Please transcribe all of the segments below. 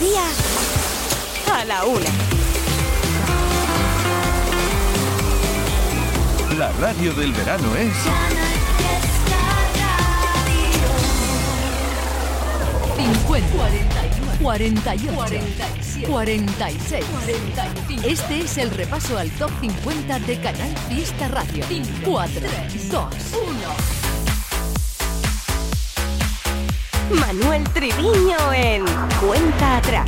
Andalucía a la una. La radio del verano es... 50, 41, 48, 46, 45. Este es el repaso al top 50 de Canal Fiesta Radio. 4, 2, 1. Manuel Triviño en Cuenta Atrás.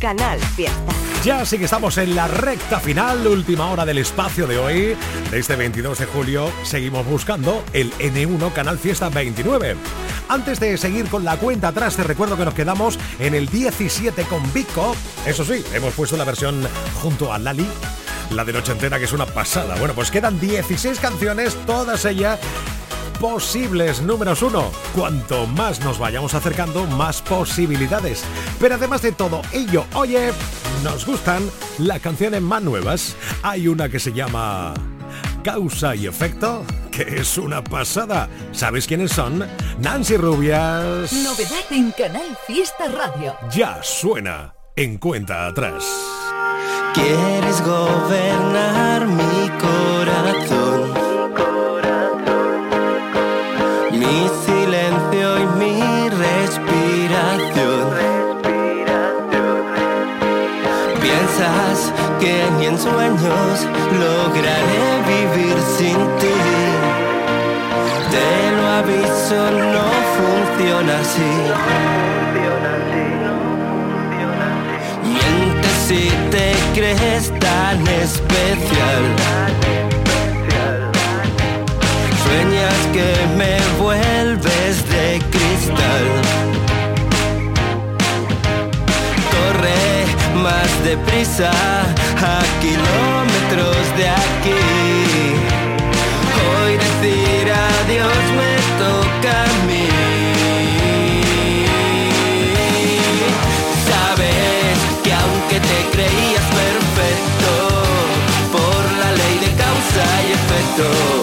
Canal Fiesta. Ya sí que estamos en la recta final, última hora del espacio de hoy. De este 22 de julio seguimos buscando el N1 Canal Fiesta 29. Antes de seguir con la cuenta atrás, te recuerdo que nos quedamos en el 17 con Vico. Eso sí, hemos puesto la versión junto a Lali, la de noche entera, que es una pasada. Bueno, pues quedan 16 canciones, todas ellas posibles números uno. Cuanto más nos vayamos acercando, más posibilidades. Pero además de todo ello, oye, nos gustan las canciones más nuevas. Hay una que se llama Causa y Efecto, que es una pasada. ¿Sabes quiénes son? Nancy Rubias. Novedad en Canal Fiesta Radio. Ya suena en cuenta atrás. Quieres gobernar mi corazón crees tan especial Sueñas que me vuelves de cristal. Corre más deprisa a kilómetros de aquí. Hoy decir adiós y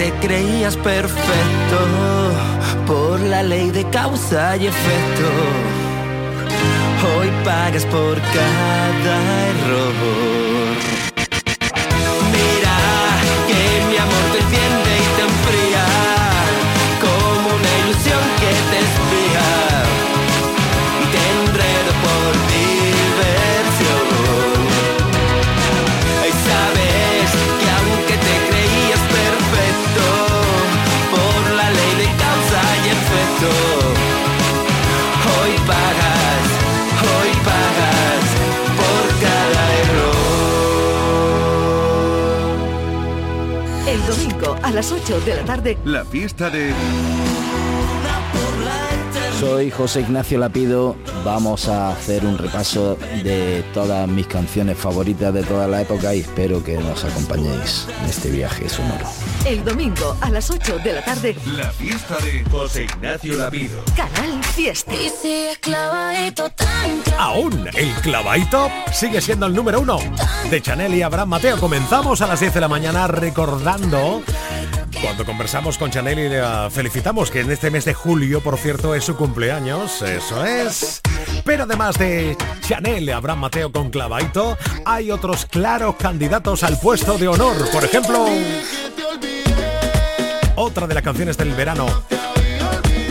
te creías perfecto por la ley de causa y efecto. Hoy pagas por cada error. A las 8 de la tarde. La fiesta de... Soy José Ignacio Lapido. Vamos a hacer un repaso de todas mis canciones favoritas de toda la época y espero que nos acompañéis en este viaje sonoro. El domingo a las 8 de la tarde, La fiesta de José Ignacio Lavido. Canal Fiesta. Aún el clavadito sigue siendo el número uno de Chanel y Abraham Mateo. Comenzamos a las 10 de la mañana recordando cuando conversamos con Chanel y la felicitamos que en este mes de julio, por cierto, es su cumpleaños. Eso es. Pero además de Chanel Abraham Mateo con clavadito, hay otros claros candidatos al puesto de honor. Por ejemplo, otra de las canciones del verano.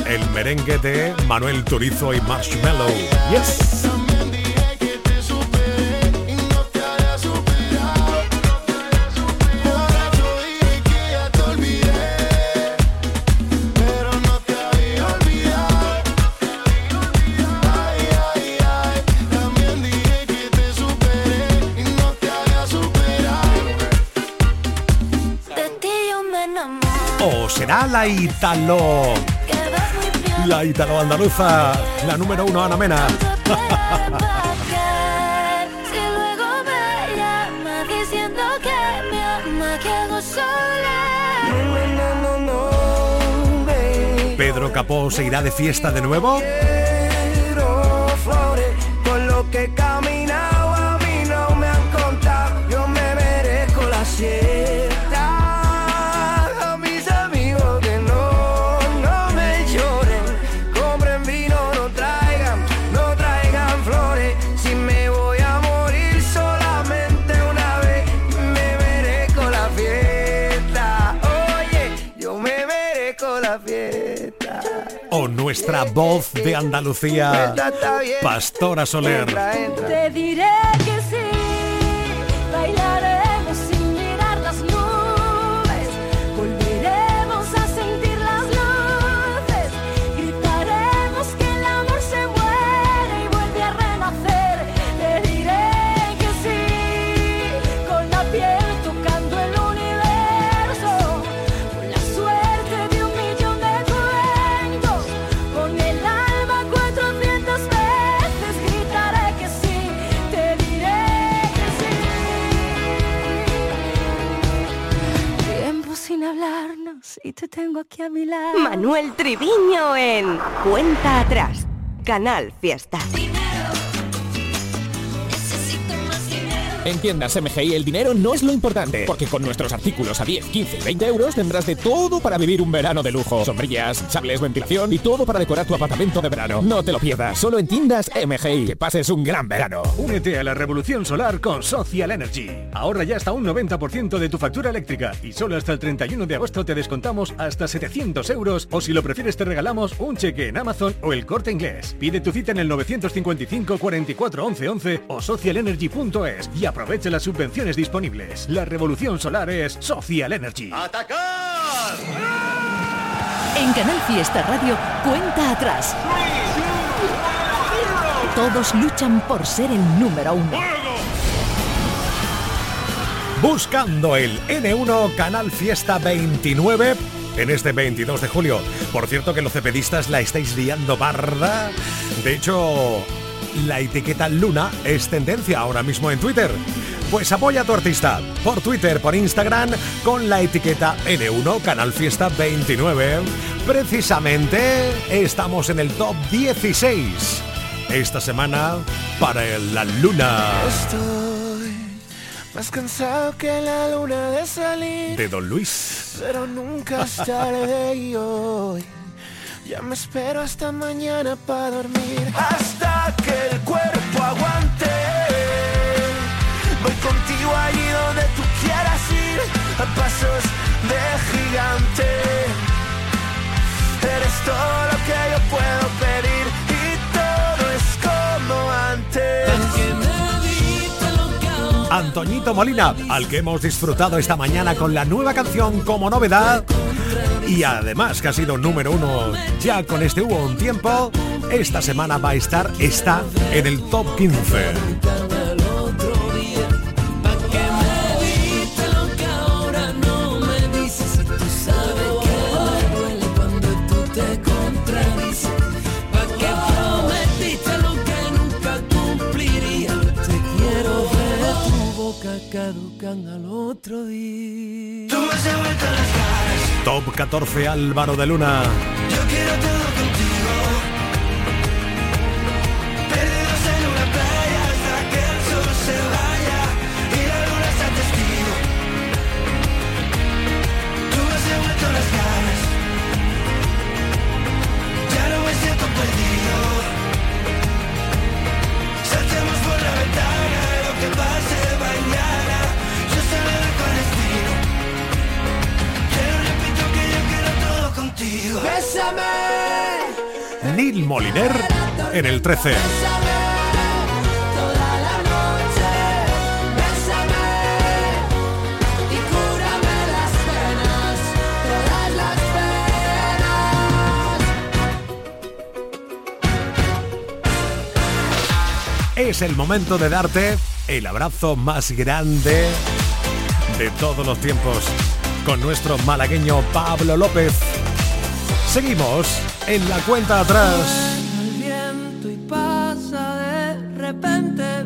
El merengue de Manuel Turizo y Marshmallow. Yes. Será la Italo. La Italo andaluza, la número uno, Ana Mena. Pedro Capó se irá de fiesta de nuevo. Nuestra voz de Andalucía. Pastora Soler. Te diré tengo aquí a mi lado. Manuel Triviño en Cuenta Atrás. Canal Fiesta. En tiendas MGI el dinero no es lo importante, porque con nuestros artículos a 10, 15 y 20 euros tendrás de todo para vivir un verano de lujo. Sombrillas, sables, ventilación y todo para decorar tu apartamento de verano. No te lo pierdas, solo en tiendas MGI. Que pases un gran verano. Únete a la revolución solar con Social Energy. Ahorra ya hasta un 90% de tu factura eléctrica y solo hasta el 31 de agosto te descontamos hasta 700 euros o si lo prefieres te regalamos un cheque en Amazon o el corte inglés. Pide tu cita en el 955 44 11 11 o socialenergy.es y aprovecha las subvenciones disponibles. La revolución solar es Social Energy. En Canal Fiesta Radio, cuenta atrás. Todos luchan por ser el número uno. Buscando el N1 Canal Fiesta 29 en este 22 de julio. Por cierto que los cepedistas la estáis liando barda. De hecho, la etiqueta Luna es tendencia ahora mismo en Twitter. Pues apoya a tu artista por Twitter, por Instagram, con la etiqueta N1 Canal Fiesta 29. Precisamente estamos en el top 16 esta semana para la Luna Estoy más cansado que la luna de salir, de Don Luis. pero nunca es tarde y hoy ya me espero hasta mañana para dormir. Hasta que el cuerpo aguante. Voy contigo allí donde tú quieras ir, a pasos de gigante. Eres todo lo que yo puedo pedir y todo es como antes. Antoñito Molina, al que hemos disfrutado esta mañana con la nueva canción como novedad y además que ha sido número uno ya con este hubo un tiempo, esta semana va a estar, está en el top 15. Tú Top 14 Álvaro de Luna. Bésame. Neil Moliner en el 13. Toda la noche, bésame y cúrame las penas, todas las penas. Es el momento de darte el abrazo más grande de todos los tiempos con nuestro malagueño Pablo López. Seguimos en la cuenta atrás. el viento y pasa de repente,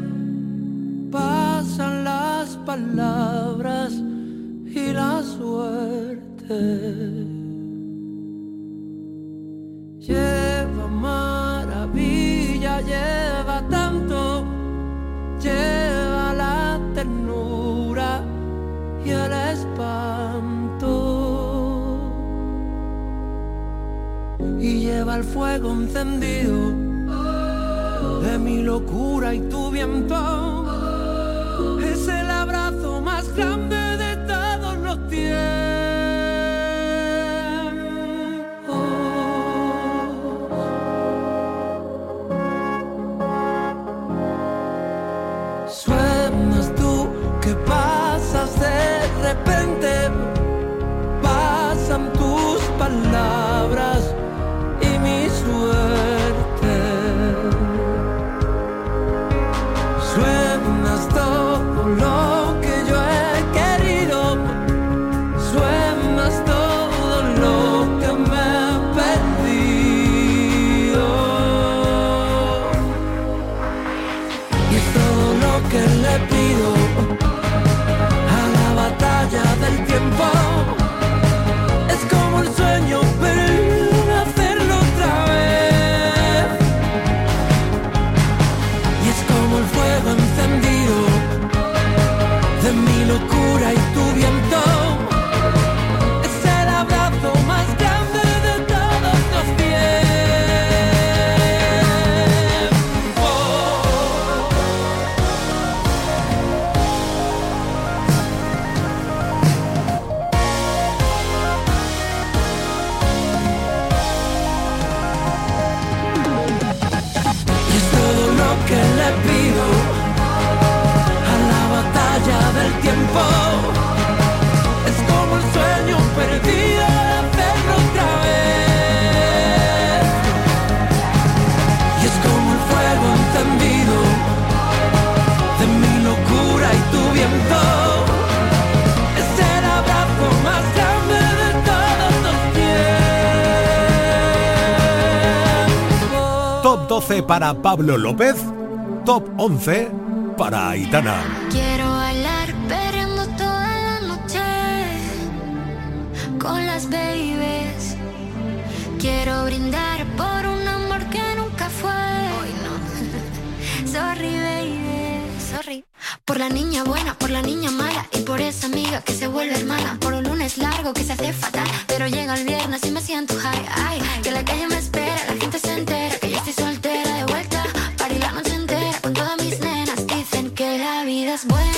pasan las palabras y la suerte. Lleva maravilla, lleva tanto, fuego encendido de mi locura y tu viento. Es el abrazo más grande 11 para Pablo López, top 11 para Aitana. Quiero bailar perreando toda la noche con las babies. Quiero brindar por un amor que nunca fue. Hoy no. Sorry, baby. Sorry. Por la niña buena, por la niña mala y por esa amiga que se vuelve hermana. Por un lunes largo que se hace fatal, pero llega el viernes y me siento high. Ay, que la calle me espera, la gente se entera que yo estoy soltera. La vida es buena, buena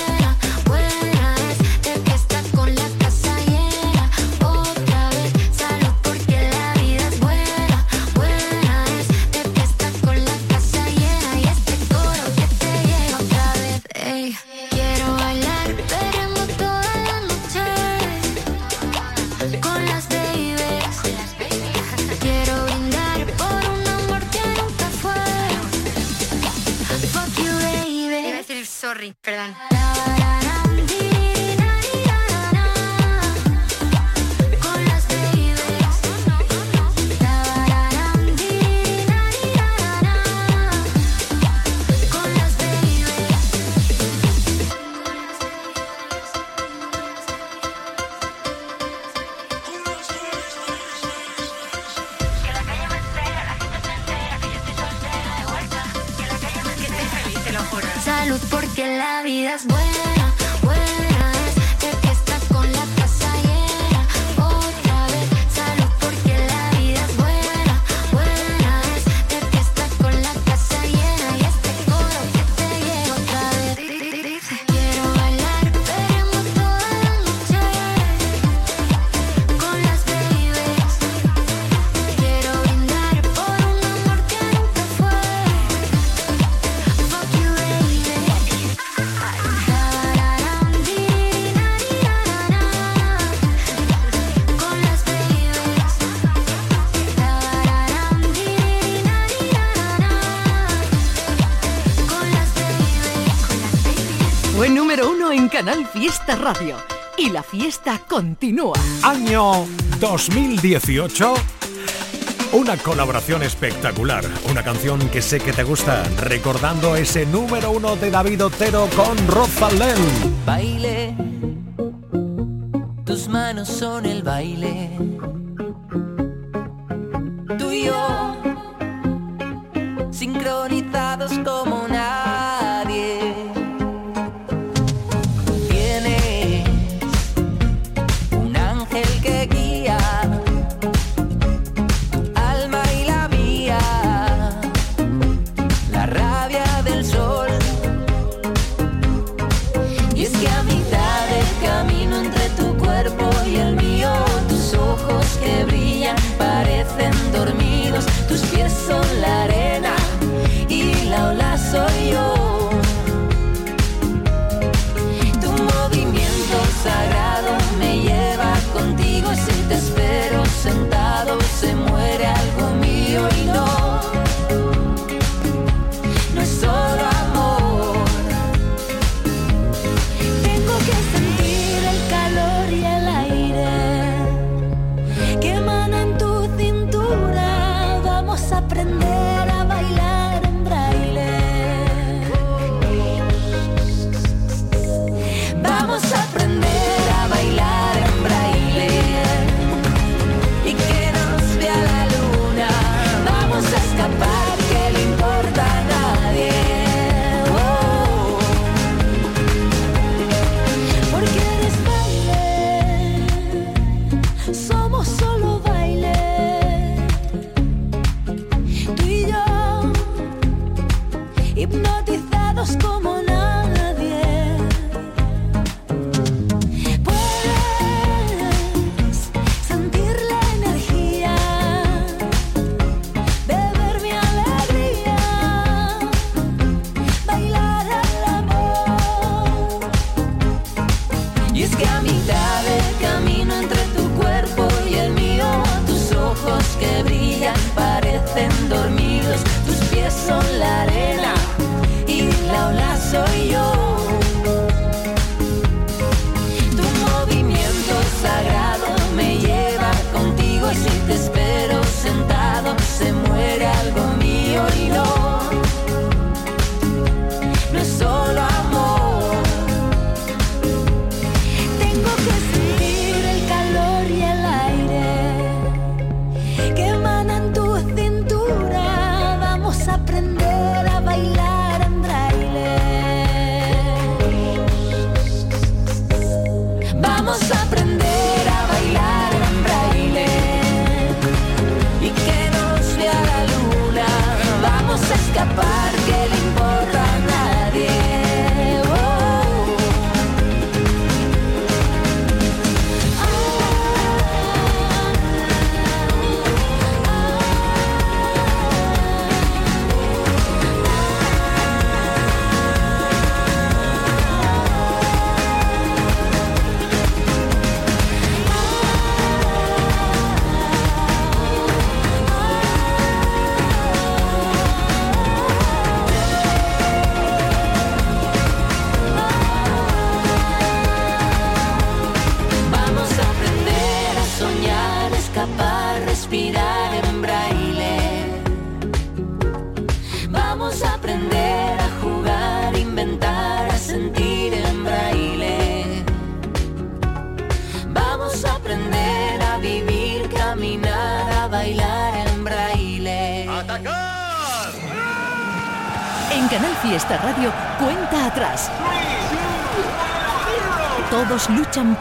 salud porque la vida es buena. Fiesta Radio y la fiesta continúa. Año 2018. Una colaboración espectacular, una canción que sé que te gusta, recordando ese número uno de David Otero con Rosalén. Baile, tus manos son el baile. Tú y yo, sincronizados como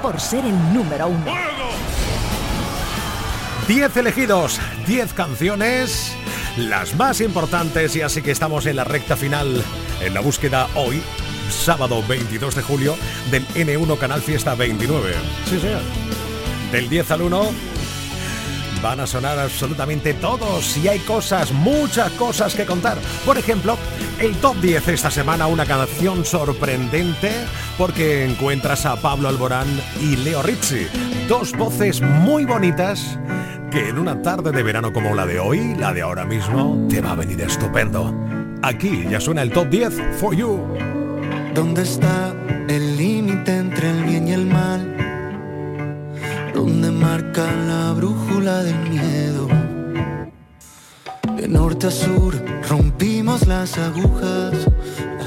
por ser el número uno. 10 elegidos, 10 canciones, las más importantes y así que estamos en la recta final en la búsqueda hoy, sábado 22 de julio, del N1 Canal Fiesta 29. Sí, señor. Del 10 al 1 van a sonar absolutamente todos y hay cosas, muchas cosas que contar. Por ejemplo, el top 10 esta semana, una canción sorprendente porque encuentras a Pablo Alborán y Leo Rizzi, dos voces muy bonitas que en una tarde de verano como la de hoy, la de ahora mismo, te va a venir estupendo. Aquí ya suena el top 10 for you. ¿Dónde está el límite entre el bien y el mal? ¿Dónde marca la brújula del miedo? De norte a sur rompimos las agujas,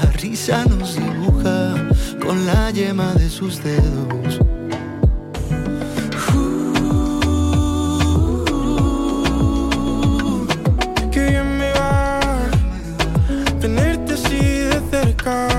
la risa nos con la yema de sus dedos. Que bien me va tenerte así de cerca.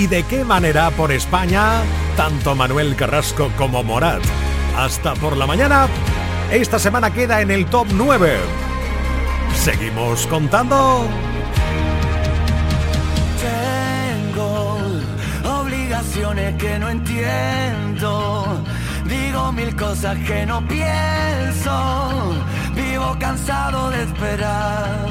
y de qué manera por España, tanto Manuel Carrasco como Morat. Hasta por la mañana, esta semana queda en el top 9. Seguimos contando. Tengo obligaciones que no entiendo. Digo mil cosas que no pienso. Vivo cansado de esperar.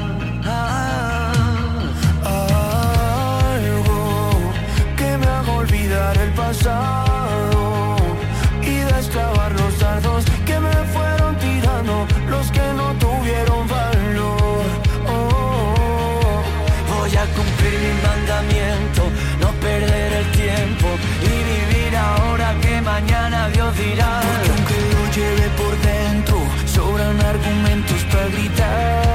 olvidar el pasado y desclavar los dardos que me fueron tirando los que no tuvieron valor. Oh. Voy a cumplir mi mandamiento, no perder el tiempo y vivir ahora que mañana Dios dirá. Porque aunque lo lleve por dentro, sobran argumentos para gritar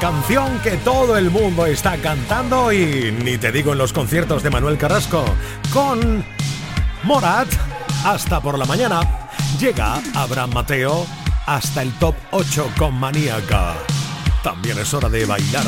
canción que todo el mundo está cantando y ni te digo en los conciertos de Manuel Carrasco, con Morat hasta por la mañana. Llega Abraham Mateo hasta el top 8 con Maníaca. También es hora de bailar.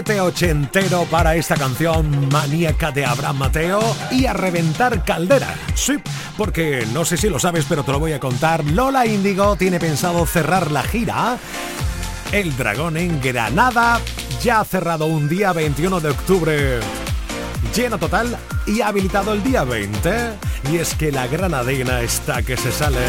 Ambiente ochentero para esta canción maníaca de Abraham Mateo y a reventar caldera. Sí, porque no sé si lo sabes, pero te lo voy a contar. Lola Índigo tiene pensado cerrar la gira El Dragón en Granada. Ya ha cerrado un día 21 de octubre lleno total y ha habilitado el día 20. Y es que la granadina está que se sale.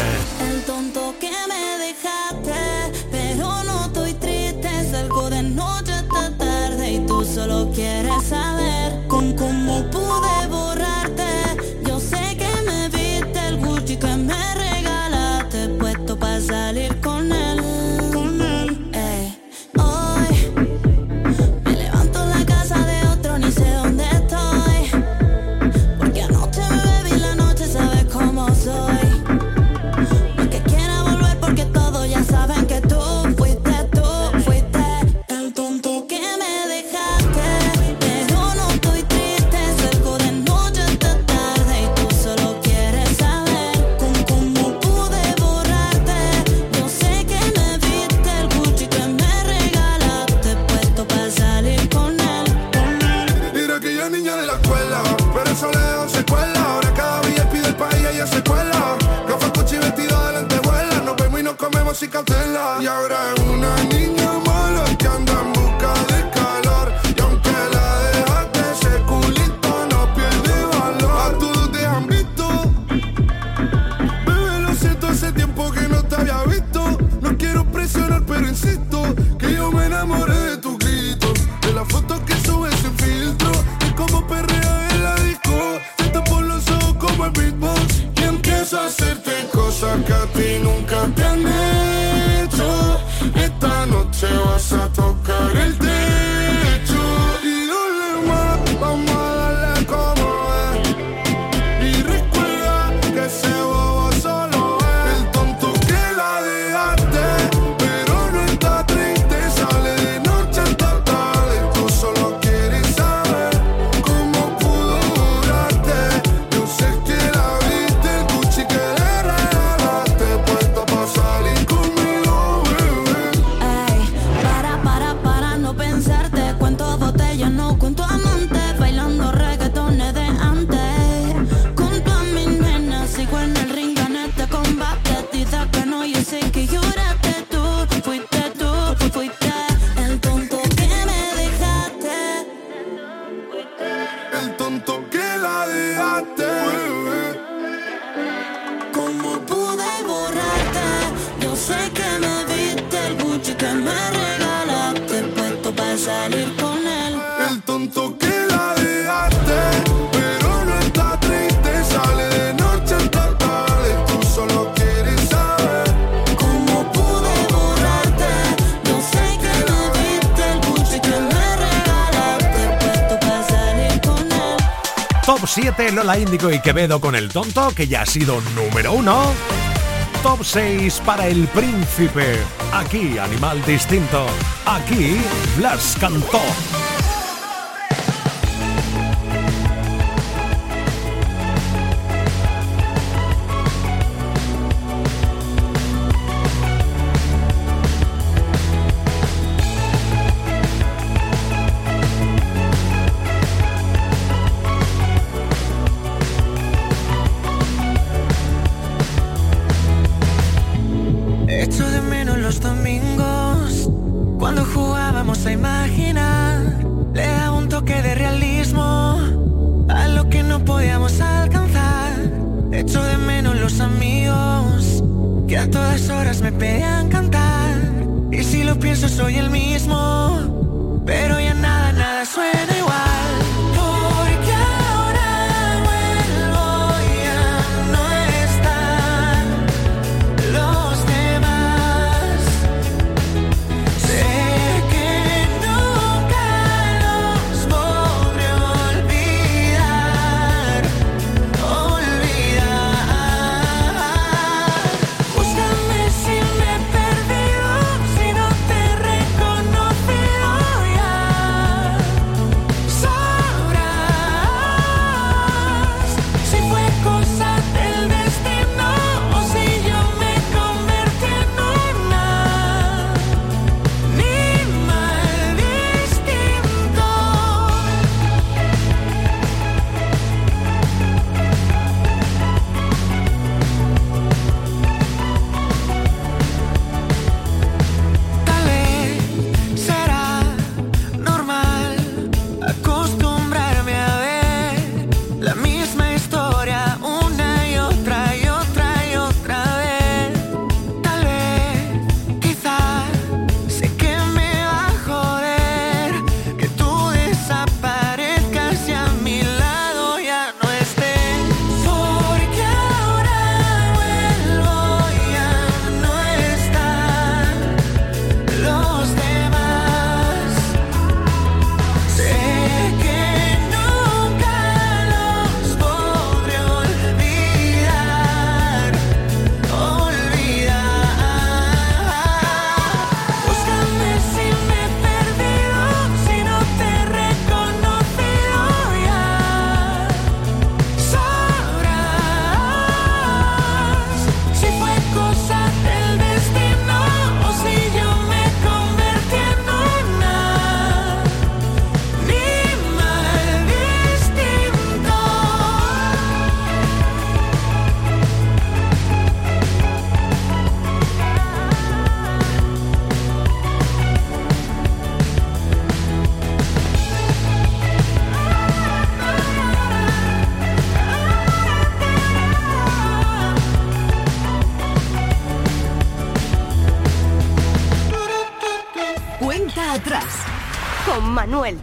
Lola Índigo y Quevedo con El Tonto, que ya ha sido número uno. Top 6 para El Príncipe. Aquí, Animal Distinto. Aquí, Blas cantó.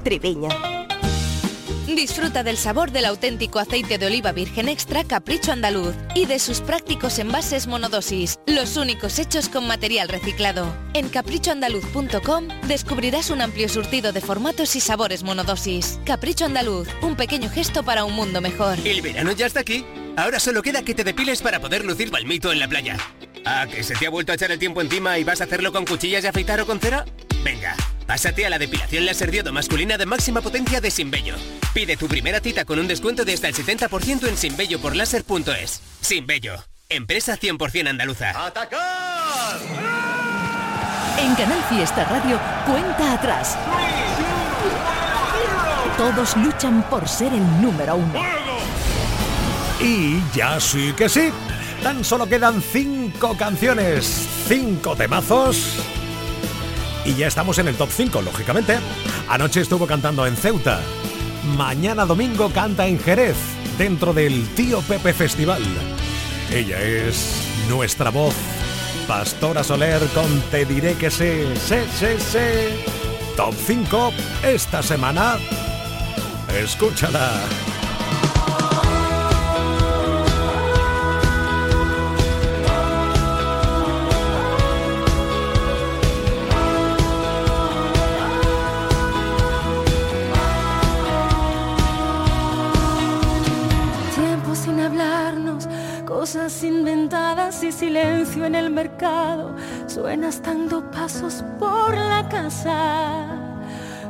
Triviño. Disfruta del sabor del auténtico aceite de oliva virgen extra Capricho Andaluz y de sus prácticos envases monodosis, los únicos hechos con material reciclado. En caprichoandaluz.com descubrirás un amplio surtido de formatos y sabores monodosis. Capricho Andaluz, un pequeño gesto para un mundo mejor. El verano ya está aquí. Ahora solo queda que te depiles para poder lucir balmito en la playa. Ah, ¿que se te ha vuelto a echar el tiempo encima y vas a hacerlo con cuchillas de afeitar o con cera? Venga, pásate a la depilación láser diodo masculina de máxima potencia de Sinbello. Pide tu primera cita con un descuento de hasta el 70% en sinbelloporláser.es. Sinbello, empresa 100% andaluza. En Canal Fiesta Radio, cuenta atrás. Todos luchan por ser el número uno. Y ya sí que sí. Tan solo quedan cinco canciones, cinco temazos. Y ya estamos en el top 5, lógicamente. Anoche estuvo cantando en Ceuta. Mañana domingo canta en Jerez, dentro del Tío Pepe Festival. Ella es nuestra voz, Pastora Soler con Te diré que sé, sé, sé, sé. Top 5 esta semana. Escúchala. En el mercado. Suenas dando pasos por la casa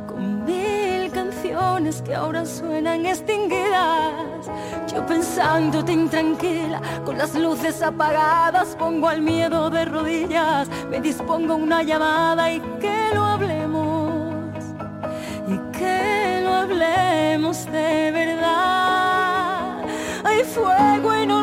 con mil canciones que ahora suenan extinguidas. Yo pensándote intranquila, con las luces apagadas, pongo al miedo de rodillas, me dispongo una llamada y que lo hablemos y que lo hablemos de verdad. Hay fuego inolvidado,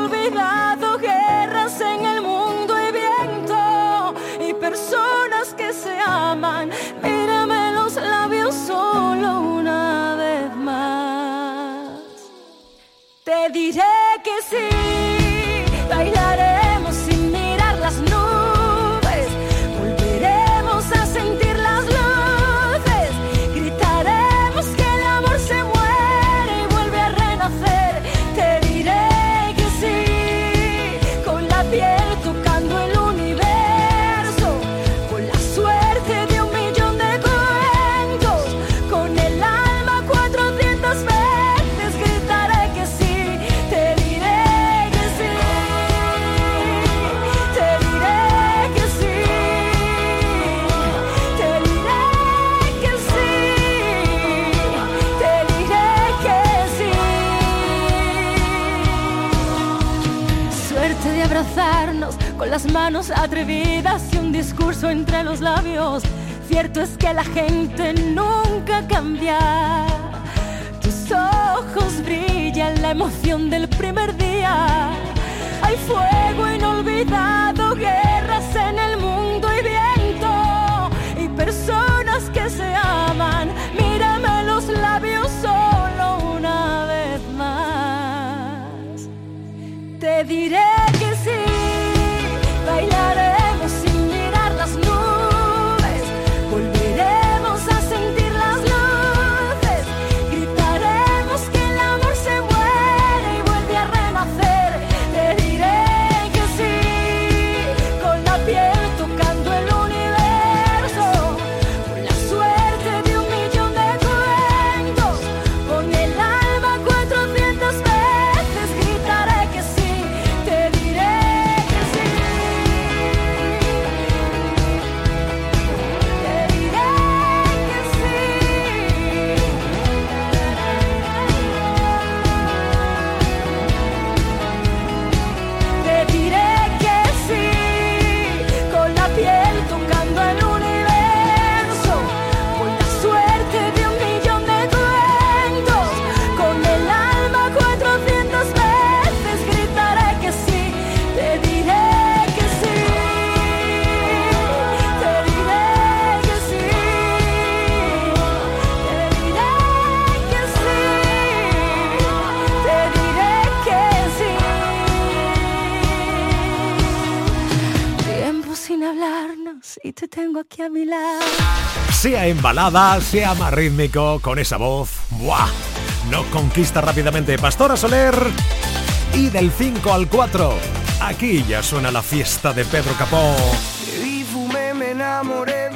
las manos atrevidas y un discurso entre los labios. Cierto es que la gente nunca cambia. Tus ojos brillan la emoción del primer día. Hay fuego inolvidado, guerras en el te tengo aquí a mi lado. Sea en balada, sea más rítmico, con esa voz, ¡buah! Nos conquista rápidamente Pastora Soler y del 5 al 4. Aquí ya suena la fiesta de Pedro Capó. Bebí, fumé, me enamoré,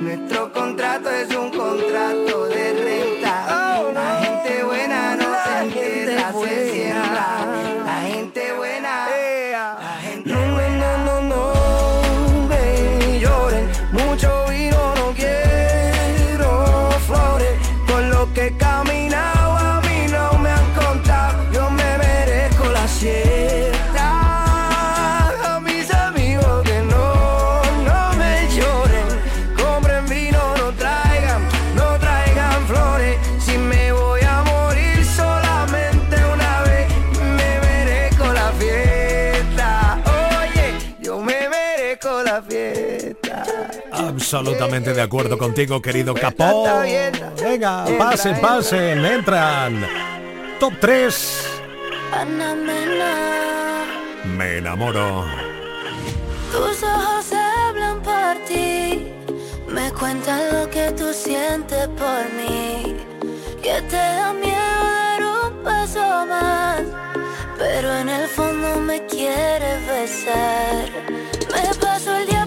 Nuestro contrato es un contrato de renta. Absolutamente de acuerdo contigo, querido Capó. Venga, pasen, pasen, entran. Top 3. Ana Mena. Me enamoro. Tus ojos hablan por ti, me cuentan lo que tú sientes por mí, que te da miedo dar un paso más, pero en el fondo me quieres besar. Me paso el día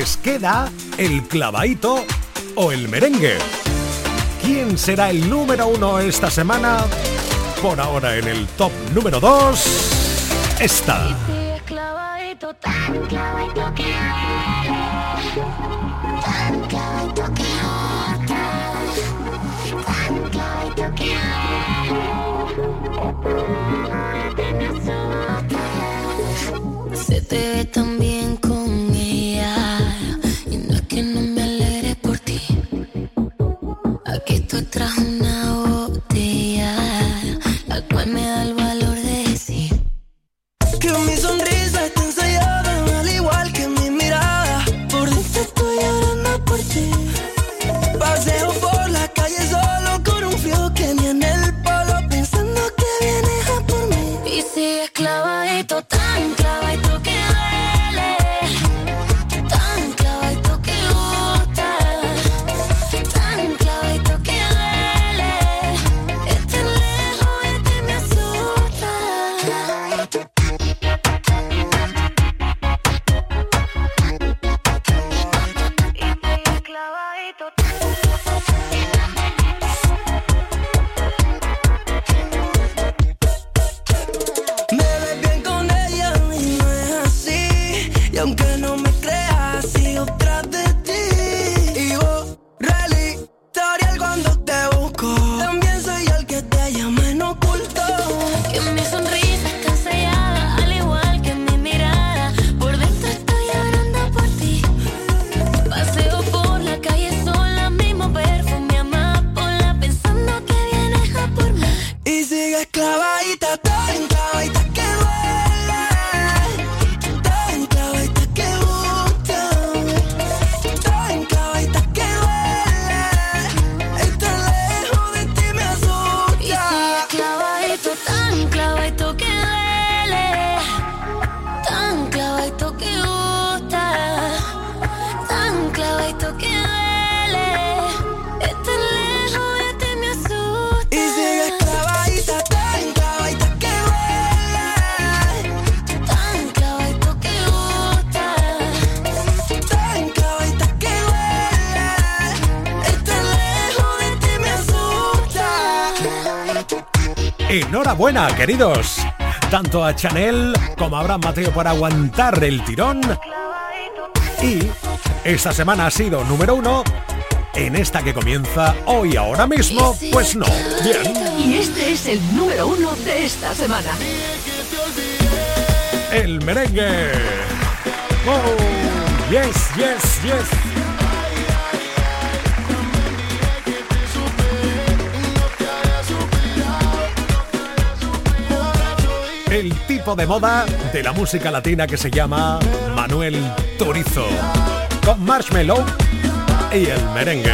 Pues queda el clavadito o el merengue. ¿Quién será el número uno esta semana? Por ahora en el top número 2 está. Se te Enhorabuena, queridos. Tanto a Chanel como a Abraham Mateo por aguantar el tirón. Y esta semana ha sido número uno. En esta que comienza hoy, ahora mismo, pues no. Bien. Y este es el número uno de esta semana. El merengue. Oh, yes, yes, yes. El tipo de moda de la música latina que se llama Manuel Turizo. Con Marshmello y el merengue.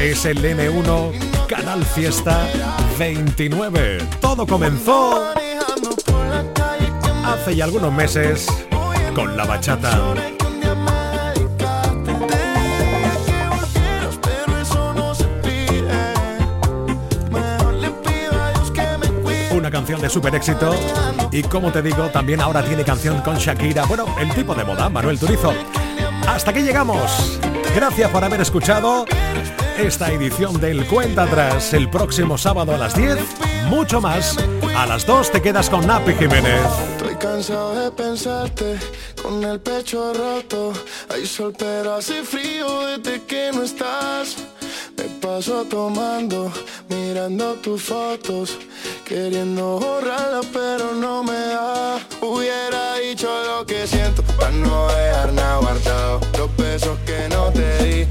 Es el N1 Canal Fiesta 29. Todo comenzó hace ya algunos meses con la bachata. Canción de super éxito y como te digo, también ahora tiene canción con Shakira. Bueno, el tipo de moda, Manuel Turizo. Hasta aquí llegamos. Gracias por haber escuchado esta edición del Cuenta Atrás el próximo sábado a las 10. Mucho más. A las 2 te quedas con Napi Jiménez. Queriendo borrarlas pero no me da. Hubiera dicho lo que siento para no dejar nada guardado. Los besos que no te di,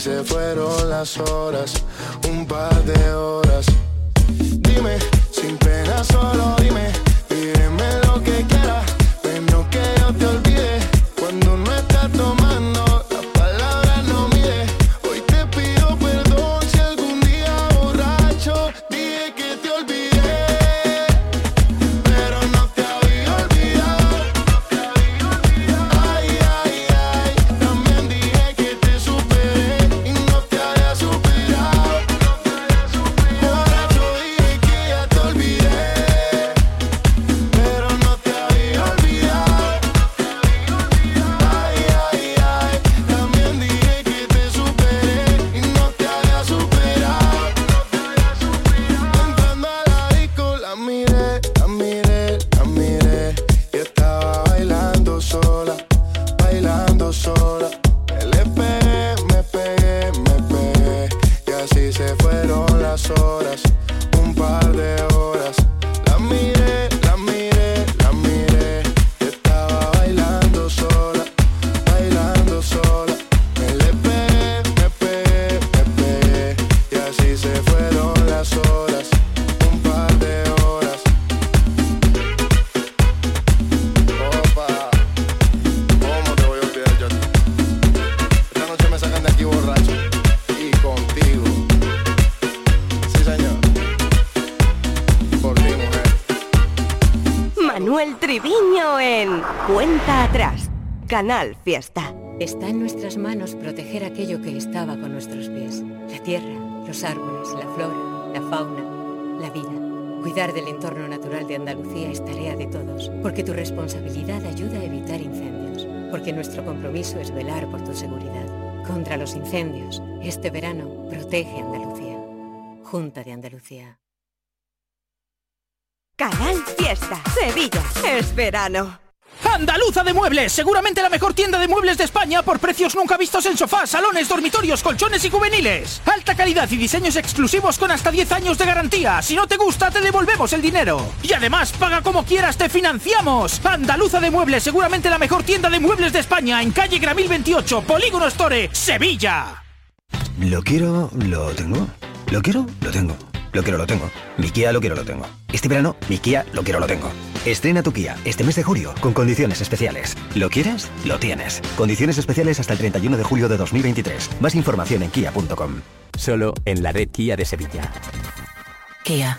se fueron las horas, un par de horas. Dime, sin pena solo dime, Canal Fiesta. Está en nuestras manos proteger aquello que estaba con nuestros pies. La tierra, los árboles, la flora, la fauna, la vida. Cuidar del entorno natural de Andalucía es tarea de todos, porque tu responsabilidad ayuda a evitar incendios, porque nuestro compromiso es velar por tu seguridad. Contra los incendios, este verano protege Andalucía. Junta de Andalucía. Canal Fiesta. Sevilla. Es verano. Andaluza de Muebles, seguramente la mejor tienda de muebles de España por precios nunca vistos en sofás, salones, dormitorios, colchones y juveniles. Alta calidad y diseños exclusivos con hasta 10 años de garantía. Si no te gusta, te devolvemos el dinero. Y además, paga como quieras, te financiamos. Andaluza de Muebles, seguramente la mejor tienda de muebles de España en calle Gramil 28, Polígono Store, Sevilla. Lo quiero, lo tengo. Lo quiero, lo tengo. Lo quiero, lo tengo. Mi lo quiero, lo tengo. Este verano, mi Kia lo quiero, lo tengo. Estrena tu Kia este mes de julio con condiciones especiales. ¿Lo quieres? Lo tienes. Condiciones especiales hasta el 31 de julio de 2023. Más información en kia.com. Solo en la red Kia de Sevilla. Kia.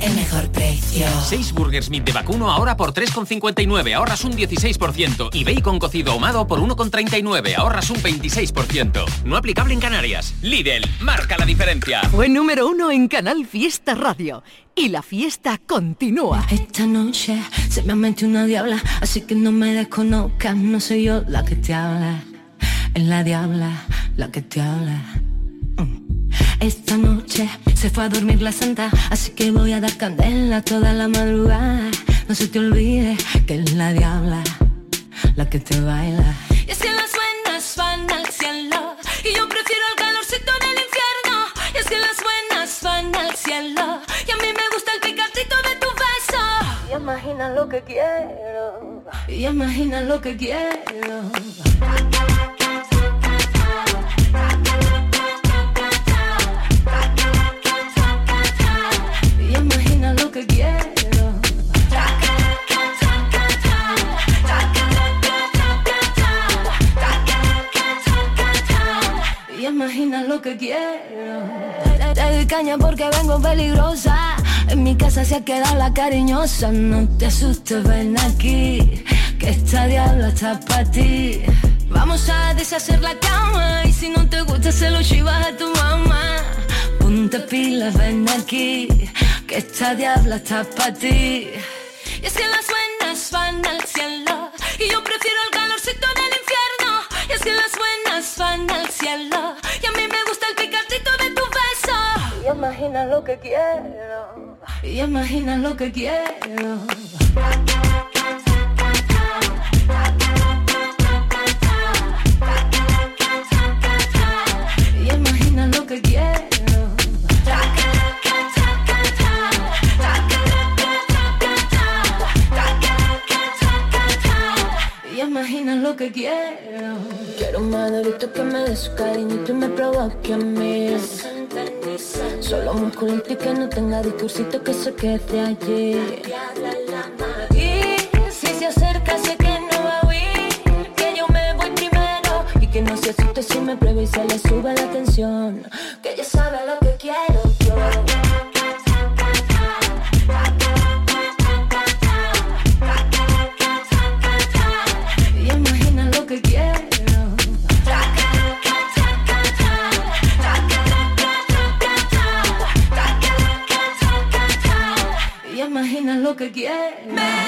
el mejor precio. 6 Burgers Meat de vacuno ahora por 3,59, ahorras un 16%. Y bacon cocido ahumado por 1,39, ahorras un 26%. No aplicable en Canarias. Lidl, marca la diferencia. Fue número uno en Canal Fiesta Radio. Y la fiesta continúa. Esta noche se me ha metido una diabla, así que no me desconozcas, no soy yo la que te habla, es la diabla la que te habla. Mm. Esta noche se fue a dormir la santa, así que voy a dar candela toda la madrugada. No se te olvide que es la diabla la que te baila. Y es que las buenas van al cielo Y yo prefiero el calorcito del infierno Y es que las buenas van al cielo Y a mí me gusta el picantito de tu beso Y imagina lo que quiero. Y imagina lo que quiero. Y imagina lo que quiero. Lo que quiero. Te, te caña porque vengo peligrosa. En mi casa se ha quedado la cariñosa. No te asustes, ven aquí. Que esta diabla está para ti. Vamos a deshacer la cama. Y si no te gusta, se lo chivas a tu mamá. Ponte pilas, ven aquí. Que esta diabla está para ti. Y es que las buenas van al cielo. Y yo prefiero el calorcito del infierno. Y es que las buenas van al cielo. Y a mí me Y imagina lo que quiero. Y imagina lo que quiero. Y imagina lo que quiero. Y imagina lo que quiero. Quiero un madurito que me dé su cariñito y me provoque a mí. Solo musculito y que no tenga discursito que se quede allí. Y si se acerca, sé que no va a huir. Que yo me voy primero y que no se asuste si me prueba y se le sube la tensión. again. Man.